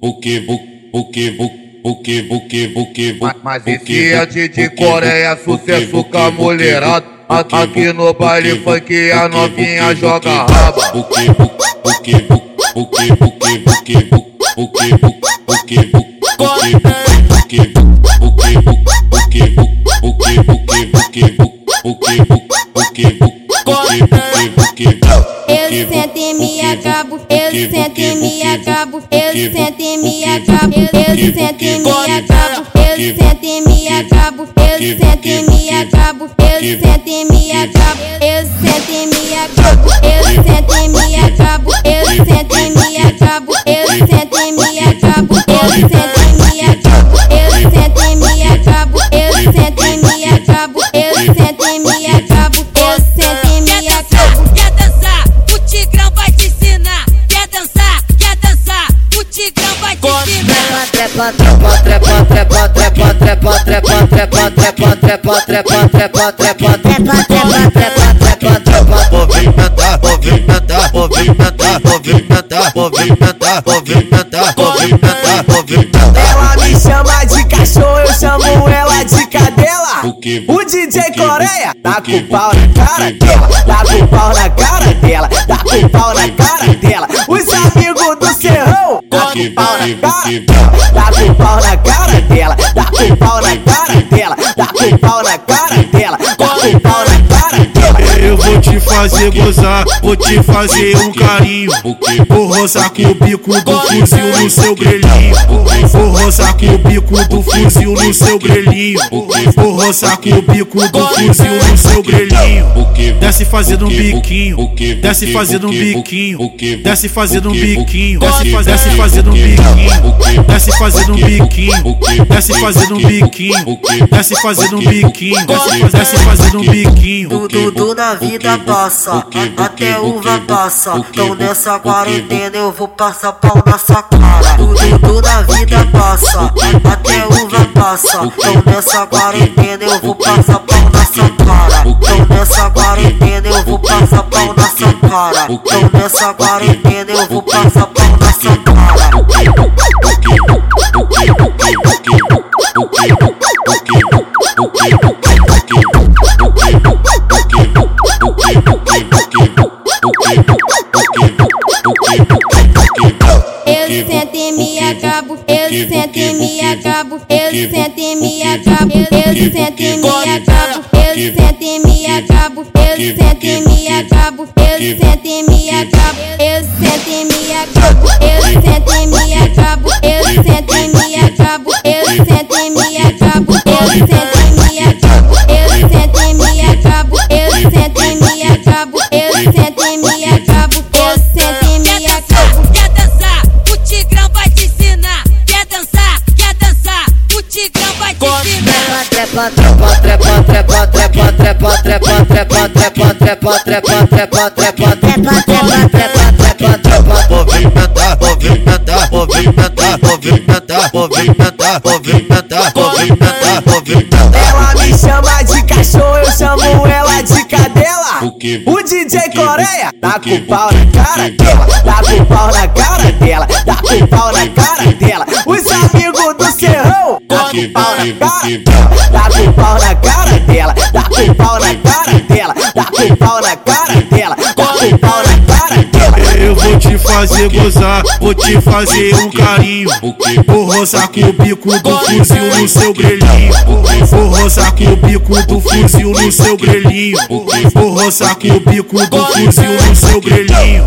buque, buque, buque, buque, buque, buque, Mas esse é de Coreia, sucesso com a mulherada. Aqui no baile funk a novinha joga raba. Buque, buque, buque, buque, buque, buque, buque, buque, buque, buque, Eu sento e me acabo, eu sento e acabo, eu sento e me acabo, eu sento e me acabo, eu sento e me acabo, eu sento e me acabo, eu sento e me acabo, eu sento e me acabo, eu sento e me acabo, eu sento e me acabo, eu sento e me acabo, eu sento Ela me chama de cachorro, eu chamo ela de cadela. O DJ Coreia tá com pau na cara dela, tá com pau na cara dela, tá com pau na cara dela. Os amigos do Serrão tá com pau na cara dela, tá com pau na cara dela, tá com pau na cara dela, tá com pau na cara dela, tá com pau na cara dela. Eu vou te fazer gozar, vou te fazer um carinho. Vou roçar com o bico do fuzil no seu grelhinho. Roçar com o bico do fuzil no seu grelhinho. Vou roçar com o bico do fuzil no seu grelhinho. Desce fazendo um biquinho, desce fazendo um biquinho, desce fazendo um biquinho, desce faz- desce fazendo um biquinho, desce fazendo um biquinho, desce fazendo um biquinho, desce fazendo um biquinho, desce faz- desce fazendo um biquinho. tudo, na vida passa, até uva passa. Então nessa quarentena eu vou passar pau na sua cara. Passa, a- até uva passa. Então nessa quarentena eu vou passar pau na sua cara. Então nessa quarentena eu vou passar pau na sua cara. Então nessa quarentena eu vou passar pau na sua cara. Eu sento e me acabo, eu sento e me acabo, eu sento e me acabo, eu sento e me acabo, eu sento e me acabo, eu sento e me acabo, eu sento e me acabo, eu sento e me acabo, eu sento e me acabo, eu sento e me acabo, Ela me chama de cachorro, eu chamo ela de cadela. O DJ Coreia tá com pau na cara dela, tá com pau na cara dela, tá com pau na cara dela. Os amigos do Serrão tá com pau na cara dela, tá com pau na cara dela, tá com pau fazer gozar, vou te fazer um carinho. Vou roçar com o bico do fuzil no seu grelhinho. Vou roçar com o bico do fuzil no seu grelhinho. Vou roçar com o bico do fuzil no seu grelhinho.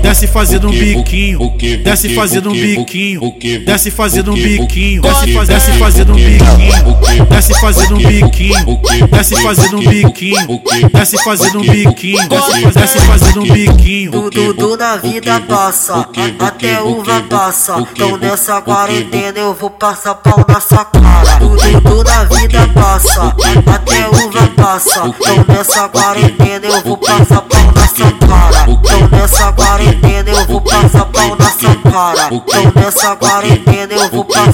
Desce fazendo um biquinho, desce fazendo um biquinho, desce fazendo um biquinho, desce faz- desce fazendo um biquinho, desce fazendo um biquinho, desce fazendo um biquinho, desce fazendo um biquinho, desce faz- desce fazendo um biquinho. Tudo na vida passa, a- até uva passa. Então nessa quarentena eu vou passar pau na sua cara. Tudo, na vida passa, até uva passa. Então nessa quarentena eu vou passar pau na sua cara. Então nessa quarentena eu vou passar pau na sua cara. Então nessa quarentena eu vou passar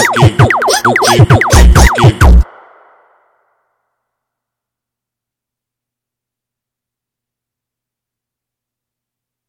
o que, o que, o que, o que.